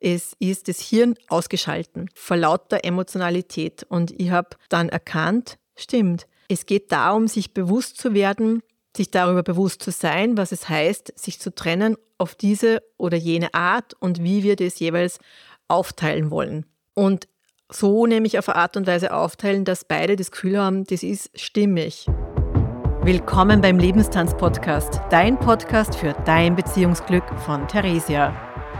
es ist das Hirn ausgeschalten vor lauter Emotionalität. Und ich habe dann erkannt, stimmt, es geht darum, sich bewusst zu werden, sich darüber bewusst zu sein, was es heißt, sich zu trennen auf diese oder jene Art und wie wir das jeweils aufteilen wollen. Und so nämlich auf eine Art und Weise aufteilen, dass beide das Gefühl haben, das ist stimmig. Willkommen beim Lebenstanz-Podcast, dein Podcast für dein Beziehungsglück von Theresia.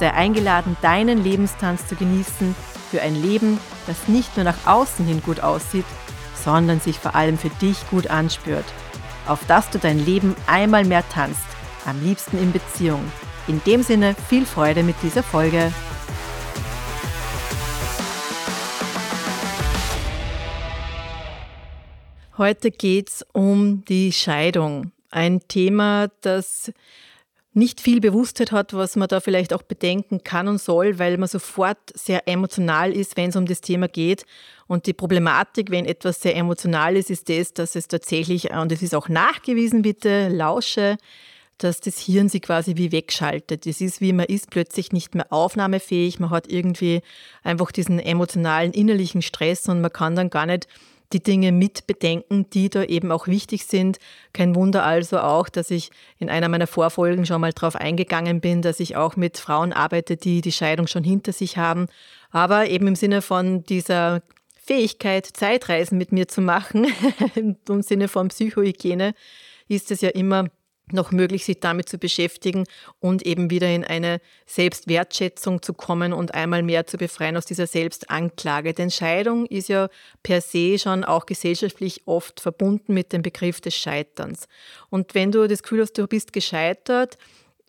sei eingeladen, deinen Lebenstanz zu genießen für ein Leben, das nicht nur nach außen hin gut aussieht, sondern sich vor allem für dich gut anspürt. Auf dass du dein Leben einmal mehr tanzt, am liebsten in Beziehung. In dem Sinne viel Freude mit dieser Folge. Heute geht es um die Scheidung. Ein Thema, das nicht viel Bewusstheit hat, was man da vielleicht auch bedenken kann und soll, weil man sofort sehr emotional ist, wenn es um das Thema geht. Und die Problematik, wenn etwas sehr emotional ist, ist das, dass es tatsächlich, und es ist auch nachgewiesen, bitte, lausche, dass das Hirn sich quasi wie wegschaltet. Es ist wie man ist plötzlich nicht mehr aufnahmefähig, man hat irgendwie einfach diesen emotionalen innerlichen Stress und man kann dann gar nicht die Dinge mit bedenken, die da eben auch wichtig sind. Kein Wunder also auch, dass ich in einer meiner Vorfolgen schon mal darauf eingegangen bin, dass ich auch mit Frauen arbeite, die die Scheidung schon hinter sich haben. Aber eben im Sinne von dieser Fähigkeit, Zeitreisen mit mir zu machen, im Sinne von Psychohygiene, ist es ja immer noch möglich, sich damit zu beschäftigen und eben wieder in eine Selbstwertschätzung zu kommen und einmal mehr zu befreien aus dieser Selbstanklage. Denn Scheidung ist ja per se schon auch gesellschaftlich oft verbunden mit dem Begriff des Scheiterns. Und wenn du das Gefühl hast, du bist gescheitert,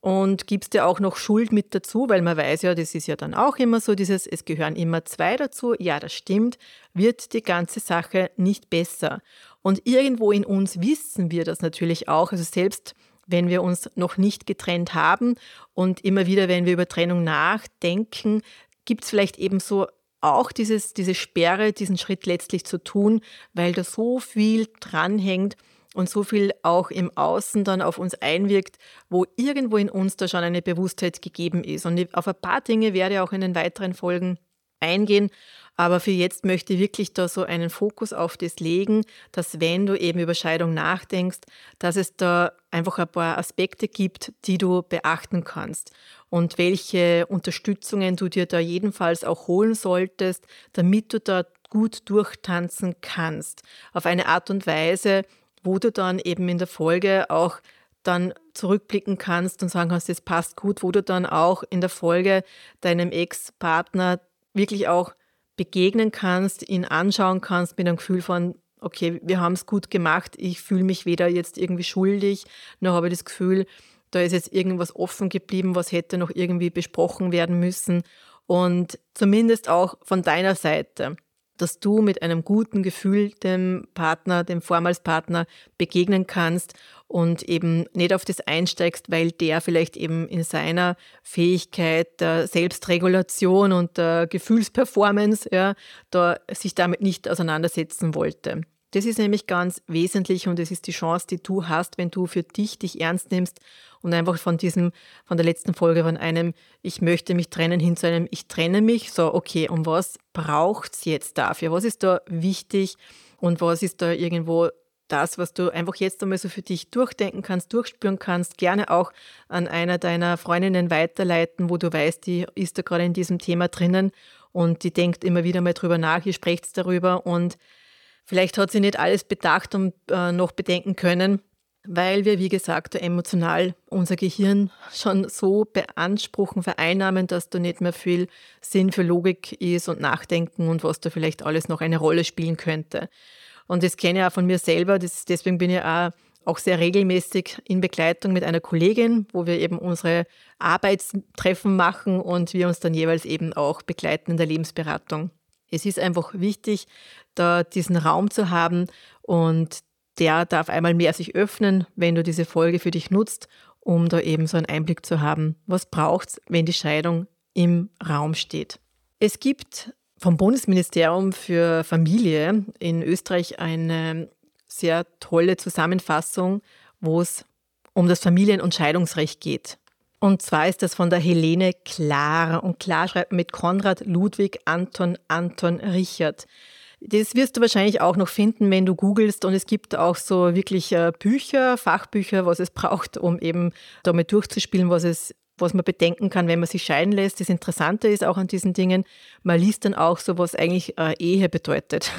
und gibst dir auch noch Schuld mit dazu, weil man weiß ja, das ist ja dann auch immer so, dieses, es gehören immer zwei dazu, ja, das stimmt, wird die ganze Sache nicht besser. Und irgendwo in uns wissen wir das natürlich auch, also selbst wenn wir uns noch nicht getrennt haben und immer wieder, wenn wir über Trennung nachdenken, gibt es vielleicht eben so auch dieses, diese Sperre, diesen Schritt letztlich zu tun, weil da so viel dranhängt und so viel auch im Außen dann auf uns einwirkt, wo irgendwo in uns da schon eine Bewusstheit gegeben ist. Und auf ein paar Dinge werde ich auch in den weiteren Folgen eingehen. Aber für jetzt möchte ich wirklich da so einen Fokus auf das legen, dass wenn du eben über Scheidung nachdenkst, dass es da einfach ein paar Aspekte gibt, die du beachten kannst und welche Unterstützungen du dir da jedenfalls auch holen solltest, damit du da gut durchtanzen kannst. Auf eine Art und Weise, wo du dann eben in der Folge auch dann zurückblicken kannst und sagen kannst, das passt gut, wo du dann auch in der Folge deinem Ex-Partner wirklich auch begegnen kannst, ihn anschauen kannst mit einem Gefühl von, okay, wir haben es gut gemacht, ich fühle mich weder jetzt irgendwie schuldig, noch habe ich das Gefühl, da ist jetzt irgendwas offen geblieben, was hätte noch irgendwie besprochen werden müssen. Und zumindest auch von deiner Seite dass du mit einem guten Gefühl dem Partner, dem Vormalspartner begegnen kannst und eben nicht auf das einsteigst, weil der vielleicht eben in seiner Fähigkeit der Selbstregulation und der Gefühlsperformance ja, da sich damit nicht auseinandersetzen wollte. Das ist nämlich ganz wesentlich und es ist die Chance, die du hast, wenn du für dich dich ernst nimmst und einfach von diesem, von der letzten Folge von einem Ich möchte mich trennen hin zu einem Ich trenne mich. So, okay, und was braucht es jetzt dafür? Was ist da wichtig und was ist da irgendwo das, was du einfach jetzt einmal so für dich durchdenken kannst, durchspüren kannst, gerne auch an einer deiner Freundinnen weiterleiten, wo du weißt, die ist da gerade in diesem Thema drinnen und die denkt immer wieder mal drüber nach, ihr sprecht darüber und Vielleicht hat sie nicht alles bedacht und äh, noch bedenken können, weil wir, wie gesagt, emotional unser Gehirn schon so beanspruchen, vereinnahmen, dass da nicht mehr viel Sinn für Logik ist und Nachdenken und was da vielleicht alles noch eine Rolle spielen könnte. Und das kenne ich auch von mir selber, das, deswegen bin ich auch auch sehr regelmäßig in Begleitung mit einer Kollegin, wo wir eben unsere Arbeitstreffen machen und wir uns dann jeweils eben auch begleiten in der Lebensberatung. Es ist einfach wichtig, da diesen Raum zu haben und der darf einmal mehr sich öffnen, wenn du diese Folge für dich nutzt, um da eben so einen Einblick zu haben, was braucht es, wenn die Scheidung im Raum steht. Es gibt vom Bundesministerium für Familie in Österreich eine sehr tolle Zusammenfassung, wo es um das Familien- und Scheidungsrecht geht. Und zwar ist das von der Helene Klar. Und Klar schreibt mit Konrad Ludwig Anton Anton Richard. Das wirst du wahrscheinlich auch noch finden, wenn du googelst. Und es gibt auch so wirklich äh, Bücher, Fachbücher, was es braucht, um eben damit durchzuspielen, was es was man bedenken kann, wenn man sich scheiden lässt. Das Interessante ist auch an diesen Dingen, man liest dann auch so, was eigentlich äh, Ehe bedeutet.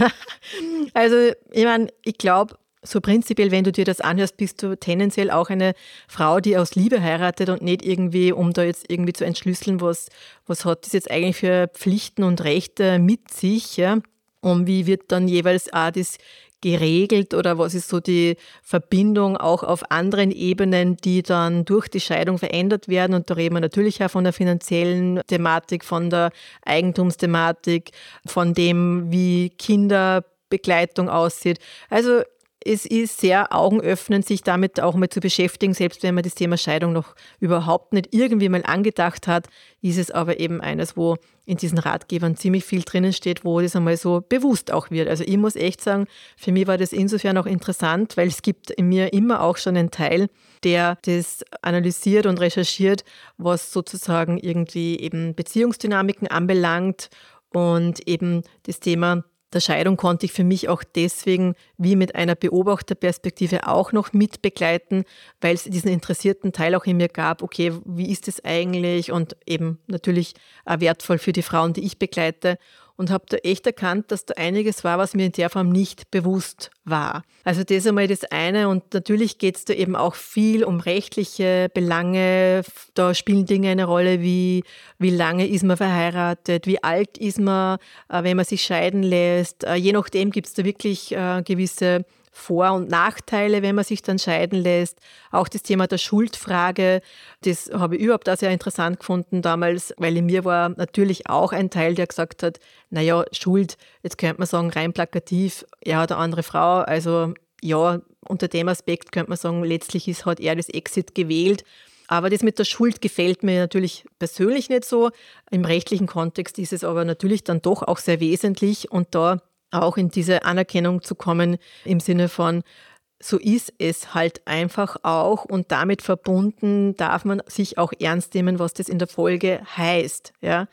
also, ich meine, ich glaube, so prinzipiell, wenn du dir das anhörst, bist du tendenziell auch eine Frau, die aus Liebe heiratet und nicht irgendwie, um da jetzt irgendwie zu entschlüsseln, was, was hat das jetzt eigentlich für Pflichten und Rechte mit sich. Ja? Und wie wird dann jeweils auch das geregelt oder was ist so die Verbindung auch auf anderen Ebenen, die dann durch die Scheidung verändert werden? Und da reden wir natürlich auch von der finanziellen Thematik, von der Eigentumsthematik, von dem, wie Kinderbegleitung aussieht. Also es ist sehr augenöffnend, sich damit auch mal zu beschäftigen, selbst wenn man das Thema Scheidung noch überhaupt nicht irgendwie mal angedacht hat, ist es aber eben eines, wo in diesen Ratgebern ziemlich viel drinnen steht, wo das einmal so bewusst auch wird. Also ich muss echt sagen, für mich war das insofern auch interessant, weil es gibt in mir immer auch schon einen Teil, der das analysiert und recherchiert, was sozusagen irgendwie eben Beziehungsdynamiken anbelangt und eben das Thema der Scheidung konnte ich für mich auch deswegen wie mit einer Beobachterperspektive auch noch mitbegleiten, weil es diesen interessierten Teil auch in mir gab, okay, wie ist es eigentlich? Und eben natürlich wertvoll für die Frauen, die ich begleite und habe da echt erkannt, dass da einiges war, was mir in der Form nicht bewusst war. Also das ist einmal das eine und natürlich geht es da eben auch viel um rechtliche Belange. Da spielen Dinge eine Rolle wie, wie lange ist man verheiratet, wie alt ist man, äh, wenn man sich scheiden lässt. Äh, je nachdem gibt es da wirklich äh, gewisse vor- und Nachteile, wenn man sich dann scheiden lässt. Auch das Thema der Schuldfrage, das habe ich überhaupt auch sehr interessant gefunden damals, weil in mir war natürlich auch ein Teil, der gesagt hat, naja, Schuld, jetzt könnte man sagen, rein plakativ, er hat eine andere Frau, also ja, unter dem Aspekt könnte man sagen, letztlich ist, hat er das Exit gewählt. Aber das mit der Schuld gefällt mir natürlich persönlich nicht so. Im rechtlichen Kontext ist es aber natürlich dann doch auch sehr wesentlich und da auch in diese Anerkennung zu kommen im Sinne von, so ist es halt einfach auch und damit verbunden darf man sich auch ernst nehmen, was das in der Folge heißt. Ja?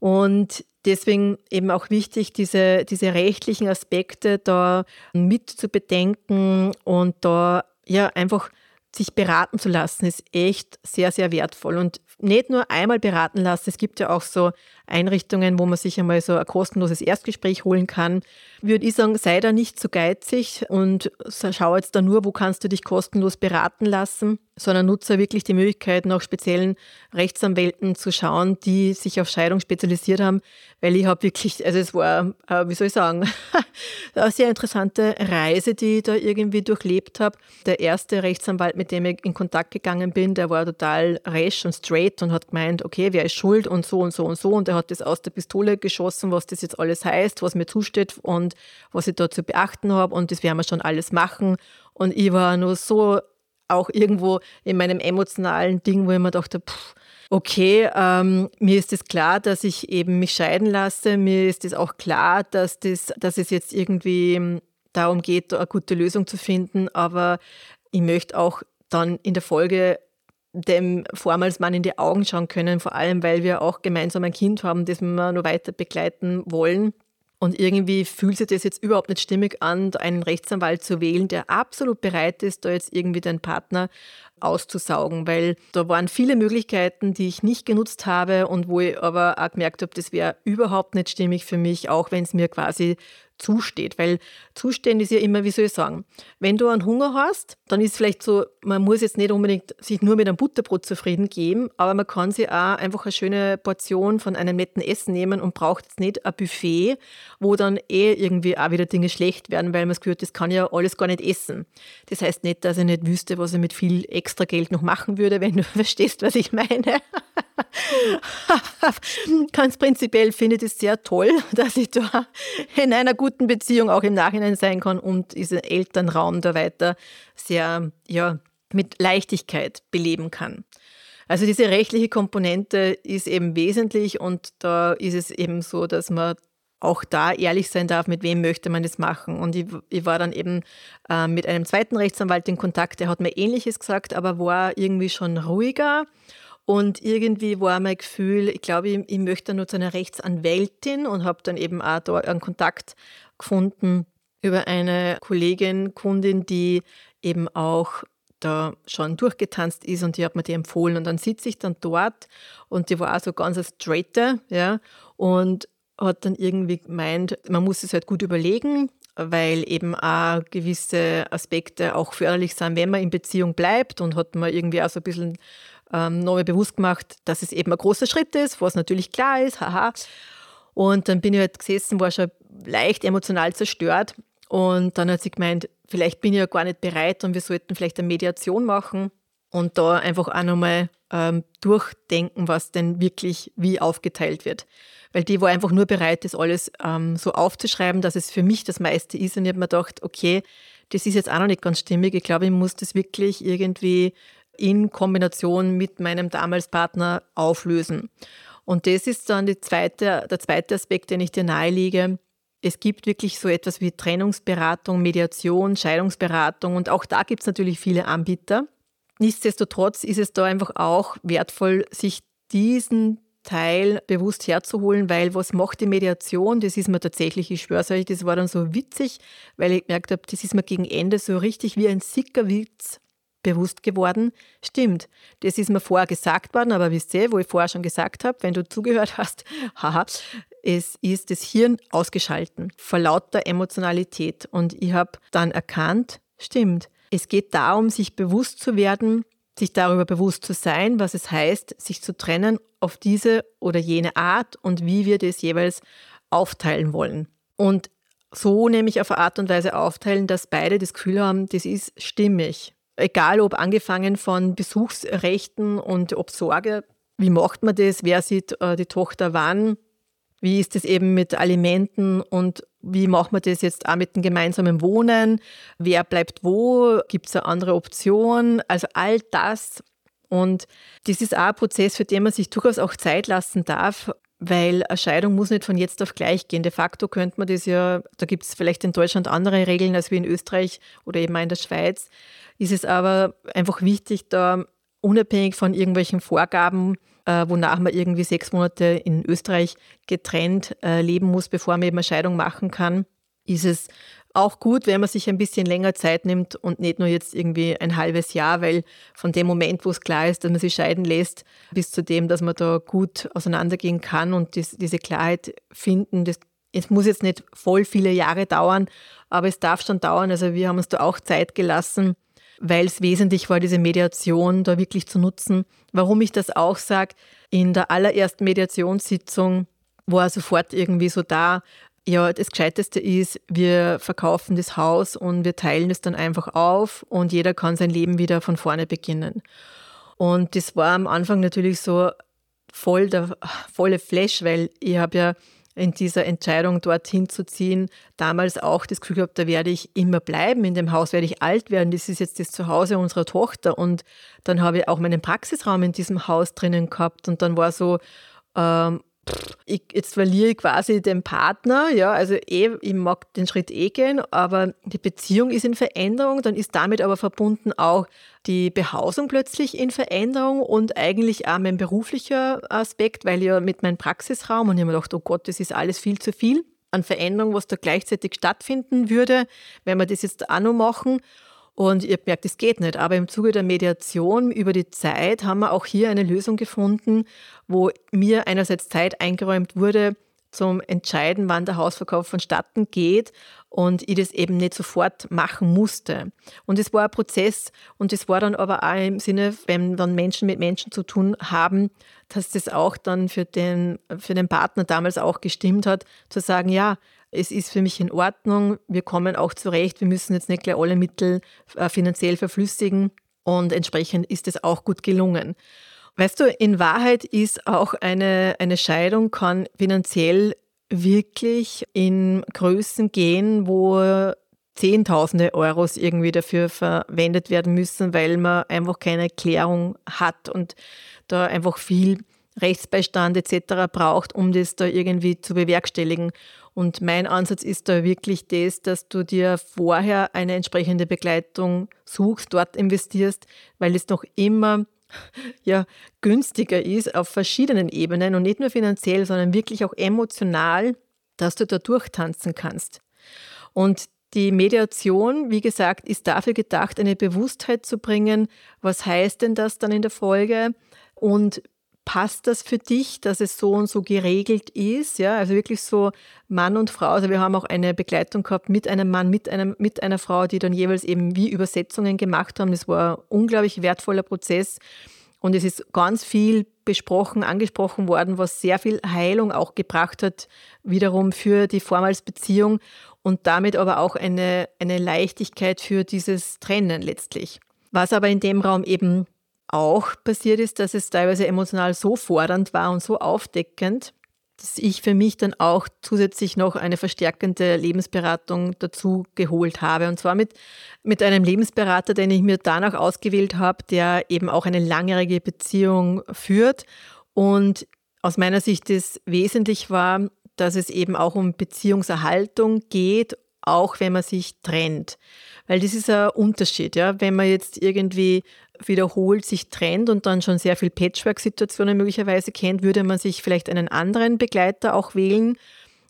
Und deswegen eben auch wichtig, diese, diese rechtlichen Aspekte da mit zu bedenken und da ja einfach sich beraten zu lassen, ist echt sehr, sehr wertvoll. Und nicht nur einmal beraten lassen, es gibt ja auch so Einrichtungen, wo man sich einmal so ein kostenloses Erstgespräch holen kann. Würde ich sagen, sei da nicht zu geizig und schau jetzt da nur, wo kannst du dich kostenlos beraten lassen, sondern nutze wirklich die Möglichkeit, nach speziellen Rechtsanwälten zu schauen, die sich auf Scheidung spezialisiert haben, weil ich habe wirklich, also es war, äh, wie soll ich sagen, eine sehr interessante Reise, die ich da irgendwie durchlebt habe. Der erste Rechtsanwalt, mit dem ich in Kontakt gegangen bin, der war total resch und straight und hat gemeint, okay, wer ist schuld und so und so und so und er hat das aus der Pistole geschossen, was das jetzt alles heißt, was mir zusteht und was ich da zu beachten habe und das werden wir schon alles machen. Und ich war nur so auch irgendwo in meinem emotionalen Ding, wo ich mir dachte, pff, okay, ähm, mir ist es das klar, dass ich eben mich scheiden lasse. Mir ist es auch klar, dass, das, dass es jetzt irgendwie darum geht, eine gute Lösung zu finden. Aber ich möchte auch dann in der Folge dem vormals Mann in die Augen schauen können, vor allem weil wir auch gemeinsam ein Kind haben, das wir noch weiter begleiten wollen. Und irgendwie fühlt sich das jetzt überhaupt nicht stimmig an, einen Rechtsanwalt zu wählen, der absolut bereit ist, da jetzt irgendwie den Partner auszusaugen, weil da waren viele Möglichkeiten, die ich nicht genutzt habe und wo ich aber auch gemerkt habe, das wäre überhaupt nicht stimmig für mich, auch wenn es mir quasi zusteht. Weil Zustand ist ja immer, wie soll ich sagen, wenn du einen Hunger hast, dann ist vielleicht so, man muss jetzt nicht unbedingt sich nur mit einem Butterbrot zufrieden geben, aber man kann sich auch einfach eine schöne Portion von einem netten Essen nehmen und braucht jetzt nicht ein Buffet, wo dann eh irgendwie auch wieder Dinge schlecht werden, weil man es gehört, das kann ja alles gar nicht essen. Das heißt nicht, dass ich nicht wüsste, was ich mit viel extra Geld noch machen würde, wenn du verstehst, was ich meine. Ganz prinzipiell finde ich es sehr toll, dass ich da in einer guten Beziehung auch im Nachhinein sein kann und diesen Elternraum da weiter sehr ja, mit Leichtigkeit beleben kann. Also diese rechtliche Komponente ist eben wesentlich und da ist es eben so, dass man auch da ehrlich sein darf, mit wem möchte man das machen. Und ich, ich war dann eben äh, mit einem zweiten Rechtsanwalt in Kontakt, der hat mir Ähnliches gesagt, aber war irgendwie schon ruhiger. Und irgendwie war mein Gefühl, ich glaube, ich, ich möchte nur zu einer Rechtsanwältin und habe dann eben auch da einen Kontakt gefunden über eine Kollegin, Kundin, die eben auch da schon durchgetanzt ist und die hat mir die empfohlen. Und dann sitze ich dann dort und die war auch so ganz straighter, ja, und hat dann irgendwie gemeint, man muss es halt gut überlegen, weil eben auch gewisse Aspekte auch förderlich sind, wenn man in Beziehung bleibt und hat mir irgendwie auch so ein bisschen ähm, nochmal bewusst gemacht, dass es eben ein großer Schritt ist, was natürlich klar ist, haha. Und dann bin ich halt gesessen, war schon leicht emotional zerstört und dann hat sie gemeint, vielleicht bin ich ja gar nicht bereit und wir sollten vielleicht eine Mediation machen und da einfach auch nochmal ähm, durchdenken, was denn wirklich wie aufgeteilt wird. Weil die war einfach nur bereit, das alles ähm, so aufzuschreiben, dass es für mich das meiste ist. Und ich habe mir gedacht, okay, das ist jetzt auch noch nicht ganz stimmig. Ich glaube, ich muss das wirklich irgendwie in Kombination mit meinem damals Partner auflösen. Und das ist dann zweite, der zweite Aspekt, den ich dir nahelege. Es gibt wirklich so etwas wie Trennungsberatung, Mediation, Scheidungsberatung und auch da gibt es natürlich viele Anbieter. Nichtsdestotrotz ist es da einfach auch wertvoll, sich diesen Teil bewusst herzuholen, weil was macht die Mediation? Das ist mir tatsächlich, ich schwöre euch, das war dann so witzig, weil ich gemerkt habe, das ist mir gegen Ende so richtig wie ein Sickerwitz bewusst geworden. Stimmt, das ist mir vorher gesagt worden, aber wisst ihr, wo ich vorher schon gesagt habe, wenn du zugehört hast, haha, es ist das Hirn ausgeschalten vor lauter Emotionalität. Und ich habe dann erkannt, stimmt, es geht darum, sich bewusst zu werden, sich darüber bewusst zu sein, was es heißt, sich zu trennen auf diese oder jene Art und wie wir das jeweils aufteilen wollen. Und so nämlich auf eine Art und Weise aufteilen, dass beide das Gefühl haben, das ist stimmig. Egal ob angefangen von Besuchsrechten und ob Sorge, wie macht man das, wer sieht äh, die Tochter wann, wie ist es eben mit Alimenten und wie macht man das jetzt auch mit dem gemeinsamen Wohnen, wer bleibt wo, gibt es eine andere Option, also all das. Und das ist auch ein Prozess, für den man sich durchaus auch Zeit lassen darf, weil eine Scheidung muss nicht von jetzt auf gleich gehen. De facto könnte man das ja, da gibt es vielleicht in Deutschland andere Regeln als wie in Österreich oder eben auch in der Schweiz, ist es aber einfach wichtig, da unabhängig von irgendwelchen Vorgaben, äh, wonach man irgendwie sechs Monate in Österreich getrennt äh, leben muss, bevor man eben eine Scheidung machen kann, ist es auch gut, wenn man sich ein bisschen länger Zeit nimmt und nicht nur jetzt irgendwie ein halbes Jahr, weil von dem Moment, wo es klar ist, dass man sich scheiden lässt, bis zu dem, dass man da gut auseinandergehen kann und dies, diese Klarheit finden, das, es muss jetzt nicht voll viele Jahre dauern, aber es darf schon dauern. Also wir haben uns da auch Zeit gelassen, weil es wesentlich war, diese Mediation da wirklich zu nutzen. Warum ich das auch sage, in der allerersten Mediationssitzung war sofort irgendwie so da, ja, das Gescheiteste ist, wir verkaufen das Haus und wir teilen es dann einfach auf und jeder kann sein Leben wieder von vorne beginnen. Und das war am Anfang natürlich so voll der volle Flash, weil ich habe ja in dieser Entscheidung, dorthin zu ziehen, damals auch das Gefühl gehabt, da werde ich immer bleiben, in dem Haus werde ich alt werden, das ist jetzt das Zuhause unserer Tochter. Und dann habe ich auch meinen Praxisraum in diesem Haus drinnen gehabt und dann war so, ähm, ich, jetzt verliere ich quasi den Partner, ja, also eh, ich mag den Schritt eh gehen, aber die Beziehung ist in Veränderung, dann ist damit aber verbunden auch die Behausung plötzlich in Veränderung und eigentlich auch mein beruflicher Aspekt, weil ja mit meinem Praxisraum und ich habe mir gedacht, oh Gott, das ist alles viel zu viel an Veränderung, was da gleichzeitig stattfinden würde, wenn wir das jetzt auch noch machen. Und ihr merkt, es geht nicht. Aber im Zuge der Mediation über die Zeit haben wir auch hier eine Lösung gefunden, wo mir einerseits Zeit eingeräumt wurde, zum Entscheiden, wann der Hausverkauf vonstatten geht und ich das eben nicht sofort machen musste. Und es war ein Prozess und es war dann aber auch im Sinne, wenn dann Menschen mit Menschen zu tun haben, dass das auch dann für den, für den Partner damals auch gestimmt hat, zu sagen, ja, es ist für mich in Ordnung, wir kommen auch zurecht, wir müssen jetzt nicht gleich alle Mittel äh, finanziell verflüssigen. Und entsprechend ist es auch gut gelungen. Weißt du, in Wahrheit ist auch eine, eine Scheidung kann finanziell wirklich in Größen gehen, wo Zehntausende Euros irgendwie dafür verwendet werden müssen, weil man einfach keine Erklärung hat und da einfach viel Rechtsbeistand etc. braucht, um das da irgendwie zu bewerkstelligen. Und mein Ansatz ist da wirklich das, dass du dir vorher eine entsprechende Begleitung suchst, dort investierst, weil es noch immer ja, günstiger ist auf verschiedenen Ebenen und nicht nur finanziell, sondern wirklich auch emotional, dass du da durchtanzen kannst. Und die Mediation, wie gesagt, ist dafür gedacht, eine Bewusstheit zu bringen. Was heißt denn das dann in der Folge? Und passt das für dich, dass es so und so geregelt ist? Ja, also wirklich so Mann und Frau. Also wir haben auch eine Begleitung gehabt mit einem Mann, mit, einem, mit einer Frau, die dann jeweils eben wie Übersetzungen gemacht haben. Das war ein unglaublich wertvoller Prozess. Und es ist ganz viel besprochen, angesprochen worden, was sehr viel Heilung auch gebracht hat, wiederum für die Vormalsbeziehung und damit aber auch eine, eine Leichtigkeit für dieses Trennen letztlich. Was aber in dem Raum eben auch passiert ist, dass es teilweise emotional so fordernd war und so aufdeckend, dass ich für mich dann auch zusätzlich noch eine verstärkende Lebensberatung dazu geholt habe. Und zwar mit, mit einem Lebensberater, den ich mir danach ausgewählt habe, der eben auch eine langjährige Beziehung führt. Und aus meiner Sicht ist wesentlich war, dass es eben auch um Beziehungserhaltung geht, auch wenn man sich trennt. Weil das ist ein Unterschied, ja. Wenn man jetzt irgendwie wiederholt sich trennt und dann schon sehr viel Patchwork-Situationen möglicherweise kennt, würde man sich vielleicht einen anderen Begleiter auch wählen.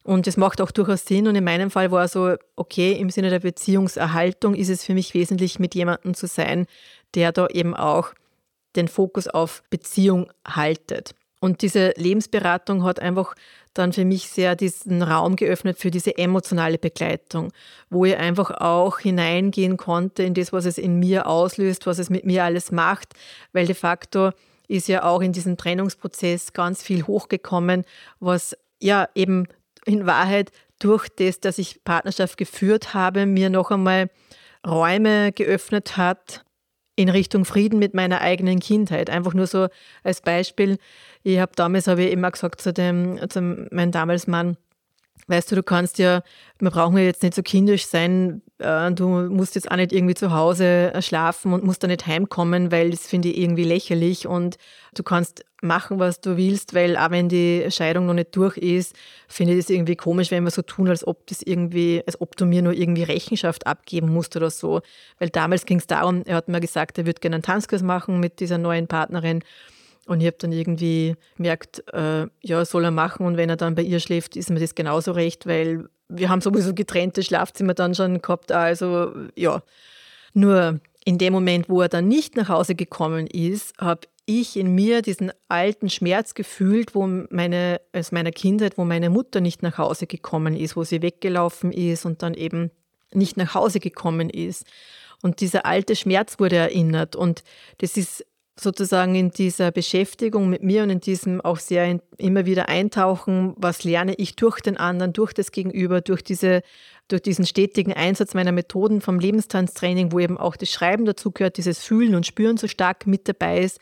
Und das macht auch durchaus Sinn. Und in meinem Fall war so, okay, im Sinne der Beziehungserhaltung ist es für mich wesentlich, mit jemandem zu sein, der da eben auch den Fokus auf Beziehung haltet. Und diese Lebensberatung hat einfach dann für mich sehr diesen Raum geöffnet für diese emotionale Begleitung, wo ich einfach auch hineingehen konnte in das, was es in mir auslöst, was es mit mir alles macht, weil de facto ist ja auch in diesem Trennungsprozess ganz viel hochgekommen, was ja eben in Wahrheit durch das, dass ich Partnerschaft geführt habe, mir noch einmal Räume geöffnet hat in Richtung Frieden mit meiner eigenen Kindheit. Einfach nur so als Beispiel. Ich habe damals habe ich immer gesagt zu dem, zu meinem damals Mann, weißt du, du kannst ja, wir brauchen ja jetzt nicht so kindisch sein, äh, du musst jetzt auch nicht irgendwie zu Hause äh, schlafen und musst da nicht heimkommen, weil das finde ich irgendwie lächerlich und du kannst machen, was du willst, weil auch wenn die Scheidung noch nicht durch ist, finde ich das irgendwie komisch, wenn wir so tun, als ob das irgendwie, als ob du mir nur irgendwie Rechenschaft abgeben musst oder so. Weil damals ging es darum, er hat mir gesagt, er würde gerne einen Tanzkurs machen mit dieser neuen Partnerin und ich habe dann irgendwie gemerkt, äh, ja, soll er machen und wenn er dann bei ihr schläft, ist mir das genauso recht, weil wir haben sowieso getrennte Schlafzimmer dann schon gehabt. Also ja, nur in dem Moment, wo er dann nicht nach Hause gekommen ist, habe ich in mir diesen alten Schmerz gefühlt, wo meine, aus meiner Kindheit, wo meine Mutter nicht nach Hause gekommen ist, wo sie weggelaufen ist und dann eben nicht nach Hause gekommen ist. Und dieser alte Schmerz wurde erinnert. Und das ist sozusagen in dieser Beschäftigung mit mir und in diesem auch sehr in, immer wieder eintauchen, was lerne ich durch den anderen, durch das Gegenüber, durch diese durch diesen stetigen Einsatz meiner Methoden vom Lebenstanztraining, wo eben auch das Schreiben dazu gehört, dieses Fühlen und Spüren so stark mit dabei ist,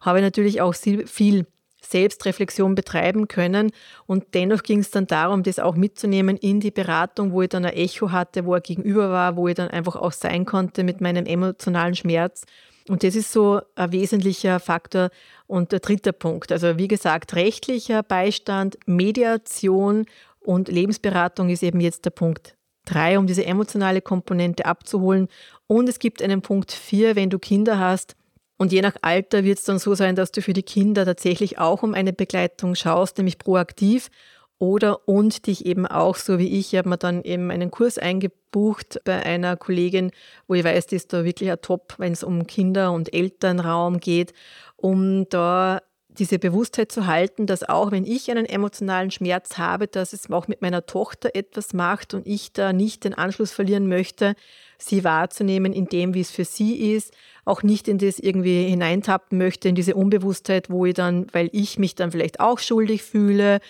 habe ich natürlich auch viel Selbstreflexion betreiben können. Und dennoch ging es dann darum, das auch mitzunehmen in die Beratung, wo ich dann ein Echo hatte, wo er gegenüber war, wo ich dann einfach auch sein konnte mit meinem emotionalen Schmerz und das ist so ein wesentlicher Faktor. Und der dritte Punkt, also wie gesagt, rechtlicher Beistand, Mediation und Lebensberatung ist eben jetzt der Punkt drei, um diese emotionale Komponente abzuholen. Und es gibt einen Punkt vier, wenn du Kinder hast. Und je nach Alter wird es dann so sein, dass du für die Kinder tatsächlich auch um eine Begleitung schaust, nämlich proaktiv oder und dich eben auch, so wie ich, ich habe mir dann eben einen Kurs eingebucht bei einer Kollegin, wo ich weiß, die ist da wirklich ein Top, wenn es um Kinder- und Elternraum geht, um da diese Bewusstheit zu halten, dass auch wenn ich einen emotionalen Schmerz habe, dass es auch mit meiner Tochter etwas macht und ich da nicht den Anschluss verlieren möchte, sie wahrzunehmen in dem, wie es für sie ist, auch nicht in das irgendwie hineintappen möchte, in diese Unbewusstheit, wo ich dann, weil ich mich dann vielleicht auch schuldig fühle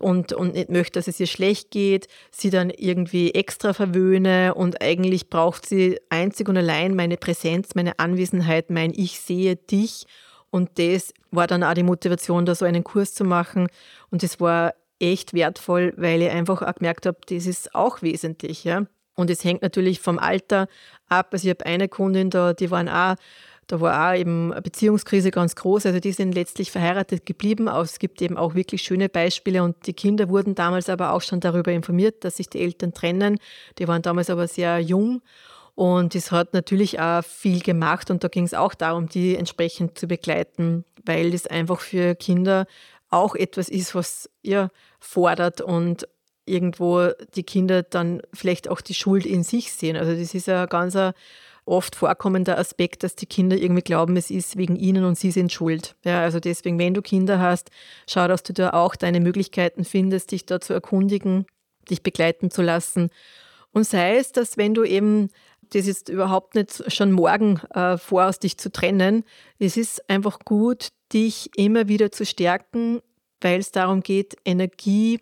und, und nicht möchte, dass es ihr schlecht geht, sie dann irgendwie extra verwöhne und eigentlich braucht sie einzig und allein meine Präsenz, meine Anwesenheit, mein Ich sehe dich und das war dann auch die Motivation, da so einen Kurs zu machen. Und das war echt wertvoll, weil ich einfach auch gemerkt habe, das ist auch wesentlich. Ja? Und es hängt natürlich vom Alter ab. Also ich habe eine Kundin da, die waren auch, da war auch eben eine Beziehungskrise ganz groß. Also die sind letztlich verheiratet geblieben. Aber es gibt eben auch wirklich schöne Beispiele und die Kinder wurden damals aber auch schon darüber informiert, dass sich die Eltern trennen. Die waren damals aber sehr jung. Und es hat natürlich auch viel gemacht und da ging es auch darum, die entsprechend zu begleiten, weil das einfach für Kinder auch etwas ist, was ja fordert und irgendwo die Kinder dann vielleicht auch die Schuld in sich sehen. Also das ist ja ein ganz oft vorkommender Aspekt, dass die Kinder irgendwie glauben, es ist wegen ihnen und sie sind schuld. Ja, also deswegen, wenn du Kinder hast, schau, dass du da auch deine Möglichkeiten findest, dich da zu erkundigen, dich begleiten zu lassen. Und sei es, dass wenn du eben das jetzt überhaupt nicht schon morgen äh, vorhast, dich zu trennen. Es ist einfach gut, dich immer wieder zu stärken, weil es darum geht, Energie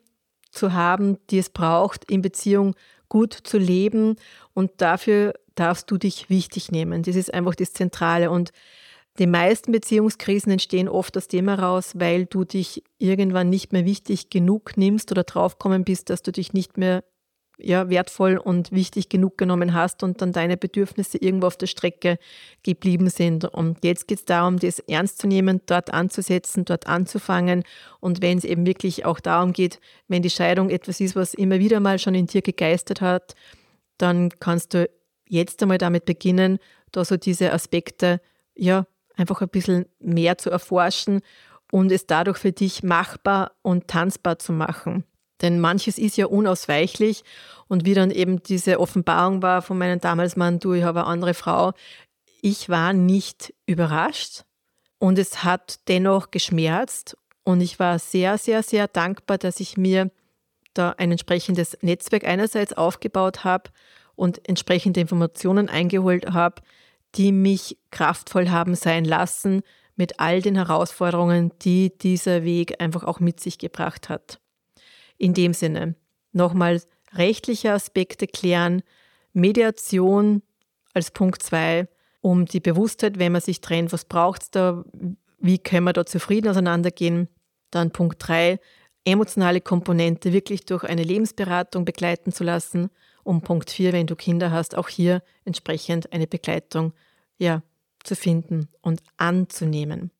zu haben, die es braucht, in Beziehung gut zu leben. Und dafür darfst du dich wichtig nehmen. Das ist einfach das Zentrale. Und die meisten Beziehungskrisen entstehen oft aus dem heraus, weil du dich irgendwann nicht mehr wichtig genug nimmst oder draufkommen bist, dass du dich nicht mehr ja, wertvoll und wichtig genug genommen hast und dann deine Bedürfnisse irgendwo auf der Strecke geblieben sind. Und jetzt geht es darum, das ernst zu nehmen, dort anzusetzen, dort anzufangen. Und wenn es eben wirklich auch darum geht, wenn die Scheidung etwas ist, was immer wieder mal schon in dir gegeistert hat, dann kannst du jetzt einmal damit beginnen, da so diese Aspekte ja einfach ein bisschen mehr zu erforschen und es dadurch für dich machbar und tanzbar zu machen. Denn manches ist ja unausweichlich. Und wie dann eben diese Offenbarung war von meinem damals Mann, du, ich habe eine andere Frau, ich war nicht überrascht und es hat dennoch geschmerzt. Und ich war sehr, sehr, sehr dankbar, dass ich mir da ein entsprechendes Netzwerk einerseits aufgebaut habe und entsprechende Informationen eingeholt habe, die mich kraftvoll haben sein lassen mit all den Herausforderungen, die dieser Weg einfach auch mit sich gebracht hat. In dem Sinne, nochmal rechtliche Aspekte klären, Mediation als Punkt 2, um die Bewusstheit, wenn man sich trennt, was braucht es da, wie können wir da zufrieden auseinandergehen. Dann Punkt 3, emotionale Komponente wirklich durch eine Lebensberatung begleiten zu lassen. Und Punkt 4, wenn du Kinder hast, auch hier entsprechend eine Begleitung ja, zu finden und anzunehmen.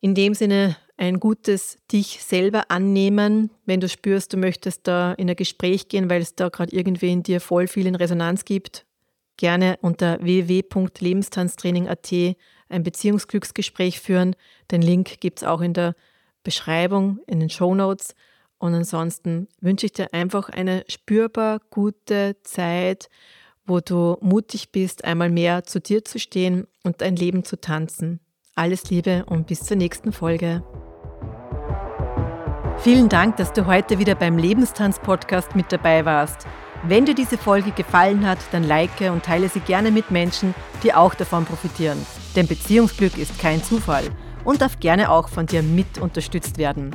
In dem Sinne ein gutes dich selber annehmen, wenn du spürst, du möchtest da in ein Gespräch gehen, weil es da gerade irgendwie in dir voll viel in Resonanz gibt. Gerne unter www.lebenstanztraining.at ein Beziehungsglücksgespräch führen. Den Link gibt es auch in der Beschreibung, in den Show Notes. Und ansonsten wünsche ich dir einfach eine spürbar gute Zeit, wo du mutig bist, einmal mehr zu dir zu stehen und dein Leben zu tanzen. Alles Liebe und bis zur nächsten Folge. Vielen Dank, dass du heute wieder beim Lebenstanz-Podcast mit dabei warst. Wenn dir diese Folge gefallen hat, dann like und teile sie gerne mit Menschen, die auch davon profitieren. Denn Beziehungsglück ist kein Zufall und darf gerne auch von dir mit unterstützt werden.